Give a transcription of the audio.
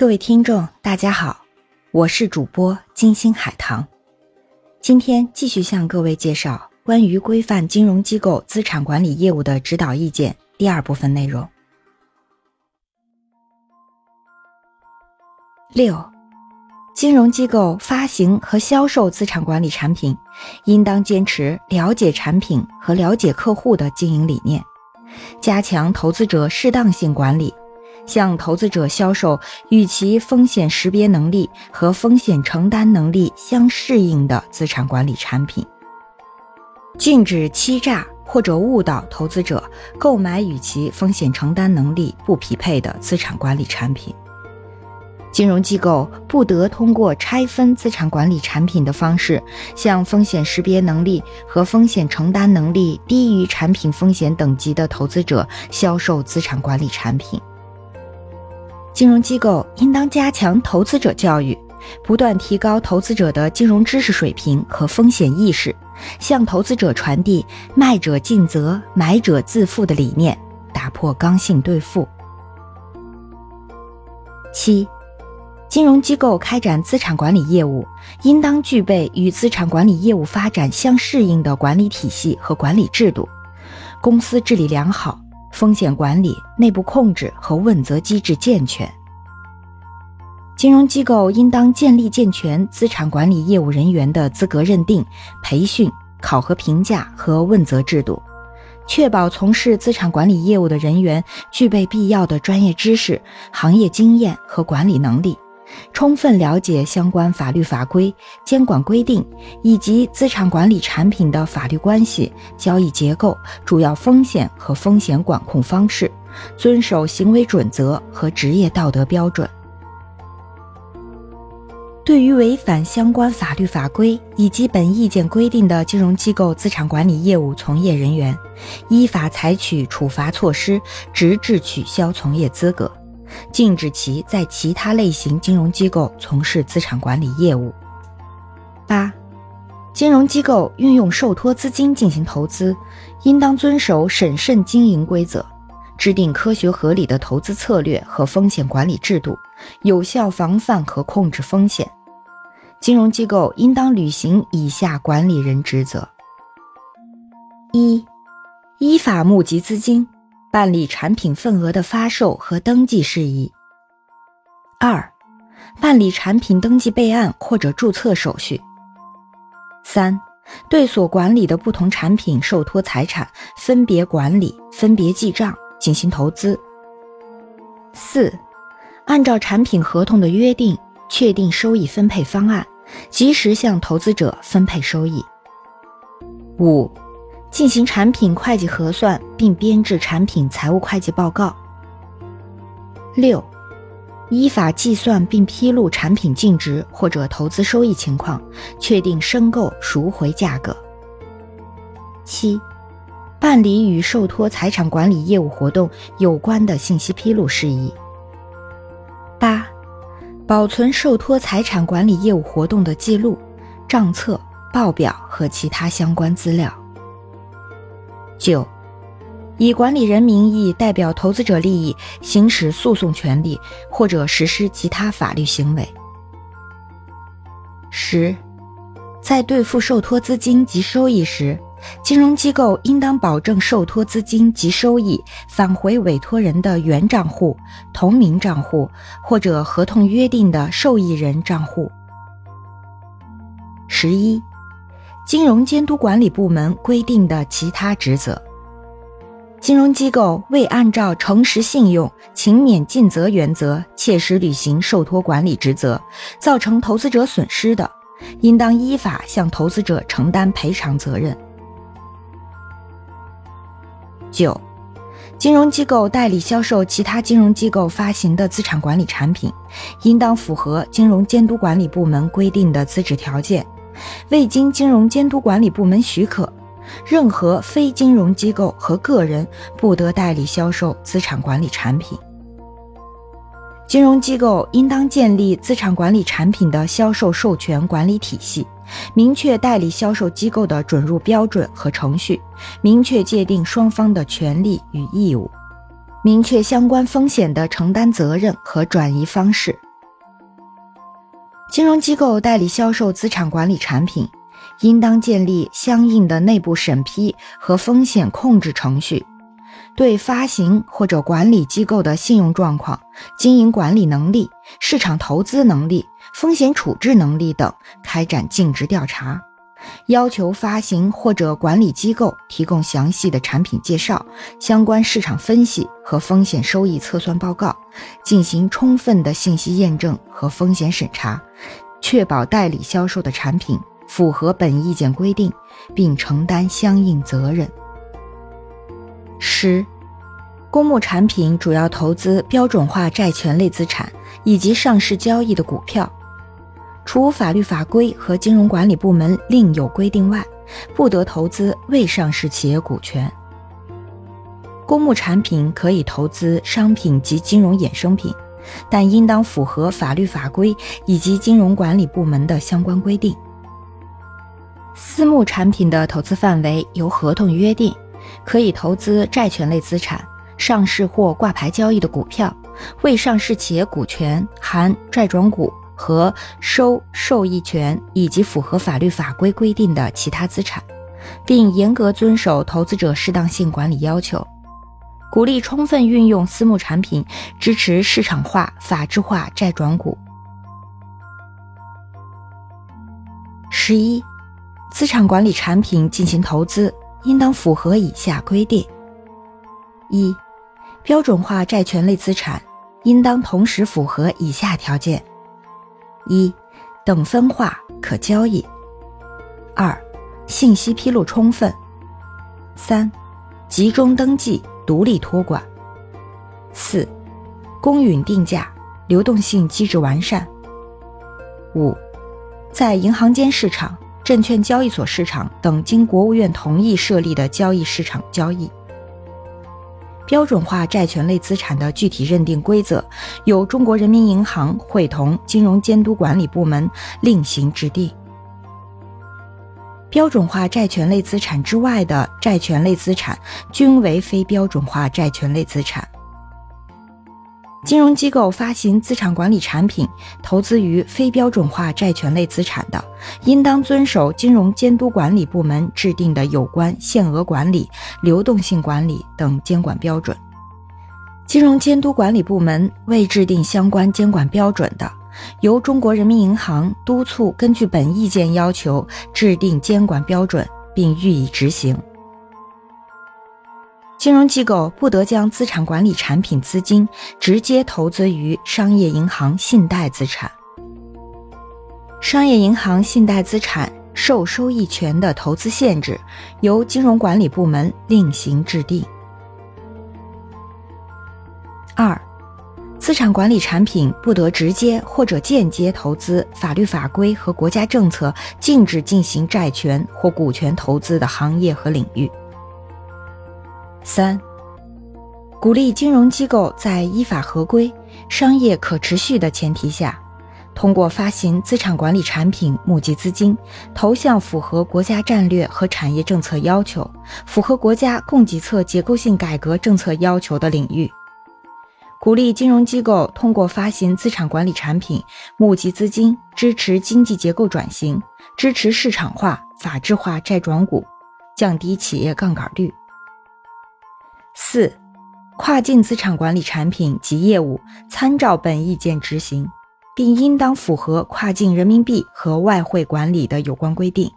各位听众，大家好，我是主播金星海棠。今天继续向各位介绍关于规范金融机构资产管理业务的指导意见第二部分内容。六，金融机构发行和销售资产管理产品，应当坚持了解产品和了解客户的经营理念，加强投资者适当性管理。向投资者销售与其风险识别能力和风险承担能力相适应的资产管理产品，禁止欺诈或者误导投资者购买与其风险承担能力不匹配的资产管理产品。金融机构不得通过拆分资产管理产品的方式，向风险识别能力和风险承担能力低于产品风险等级的投资者销售资产管理产品。金融机构应当加强投资者教育，不断提高投资者的金融知识水平和风险意识，向投资者传递“卖者尽责，买者自负”的理念，打破刚性兑付。七，金融机构开展资产管理业务，应当具备与资产管理业务发展相适应的管理体系和管理制度，公司治理良好。风险管理、内部控制和问责机制健全。金融机构应当建立健全资产管理业务人员的资格认定、培训、考核评价和问责制度，确保从事资产管理业务的人员具备必要的专业知识、行业经验和管理能力。充分了解相关法律法规、监管规定以及资产管理产品的法律关系、交易结构、主要风险和风险管控方式，遵守行为准则和职业道德标准。对于违反相关法律法规以及本意见规定的金融机构资产管理业务从业人员，依法采取处罚措施，直至取消从业资格。禁止其在其他类型金融机构从事资产管理业务。八、金融机构运用受托资金进行投资，应当遵守审慎经营规则，制定科学合理的投资策略和风险管理制度，有效防范和控制风险。金融机构应当履行以下管理人职责：一、依法募集资金。办理产品份额的发售和登记事宜。二、办理产品登记备案或者注册手续。三、对所管理的不同产品受托财产分别管理、分别记账，进行投资。四、按照产品合同的约定，确定收益分配方案，及时向投资者分配收益。五。进行产品会计核算，并编制产品财务会计报告。六、依法计算并披露产品净值或者投资收益情况，确定申购赎回价格。七、办理与受托财产管理业务活动有关的信息披露事宜。八、保存受托财产管理业务活动的记录、账册、报表和其他相关资料。九，以管理人名义代表投资者利益行使诉讼权利或者实施其他法律行为。十，在兑付受托资金及收益时，金融机构应当保证受托资金及收益返回委托人的原账户、同名账户或者合同约定的受益人账户。十一。金融监督管理部门规定的其他职责：金融机构未按照诚实信用、勤勉尽责原则切实履行受托管理职责，造成投资者损失的，应当依法向投资者承担赔偿责任。九、金融机构代理销售其他金融机构发行的资产管理产品，应当符合金融监督管理部门规定的资质条件。未经金融监督管理部门许可，任何非金融机构和个人不得代理销售资产管理产品。金融机构应当建立资产管理产品的销售授权管理体系，明确代理销售机构的准入标准和程序，明确界定双方的权利与义务，明确相关风险的承担责任和转移方式，金融机构代理销售资产管理产品，应当建立相应的内部审批和风险控制程序，对发行或者管理机构的信用状况、经营管理能力、市场投资能力、风险处置能力等开展尽职调查。要求发行或者管理机构提供详细的产品介绍、相关市场分析和风险收益测算报告，进行充分的信息验证和风险审查，确保代理销售的产品符合本意见规定，并承担相应责任。十、公募产品主要投资标准化债权类资产以及上市交易的股票。除法律法规和金融管理部门另有规定外，不得投资未上市企业股权。公募产品可以投资商品及金融衍生品，但应当符合法律法规以及金融管理部门的相关规定。私募产品的投资范围由合同约定，可以投资债权类资产、上市或挂牌交易的股票、未上市企业股权（含债转股）。和收受益权以及符合法律法规规定的其他资产，并严格遵守投资者适当性管理要求，鼓励充分运用私募产品，支持市场化、法治化债转股。十一，资产管理产品进行投资，应当符合以下规定：一，标准化债权类资产应当同时符合以下条件。一，等分化可交易；二，信息披露充分；三，集中登记独立托管；四，公允定价流动性机制完善；五，在银行间市场、证券交易所市场等经国务院同意设立的交易市场交易。标准化债权类资产的具体认定规则，由中国人民银行会同金融监督管理部门另行制定。标准化债权类资产之外的债权类资产，均为非标准化债权类资产。金融机构发行资产管理产品，投资于非标准化债权类资产的，应当遵守金融监督管理部门制定的有关限额管理、流动性管理等监管标准。金融监督管理部门未制定相关监管标准的，由中国人民银行督促根据本意见要求制定监管标准，并予以执行。金融机构不得将资产管理产品资金直接投资于商业银行信贷资产。商业银行信贷资产受收益权的投资限制，由金融管理部门另行制定。二，资产管理产品不得直接或者间接投资法律法规和国家政策禁止进行债权或股权投资的行业和领域。三、鼓励金融机构在依法合规、商业可持续的前提下，通过发行资产管理产品募集资金，投向符合国家战略和产业政策要求、符合国家供给侧结构性改革政策要求的领域。鼓励金融机构通过发行资产管理产品募集资金，支持经济结构转型，支持市场化、法治化债转股，降低企业杠杆率。四、跨境资产管理产品及业务参照本意见执行，并应当符合跨境人民币和外汇管理的有关规定。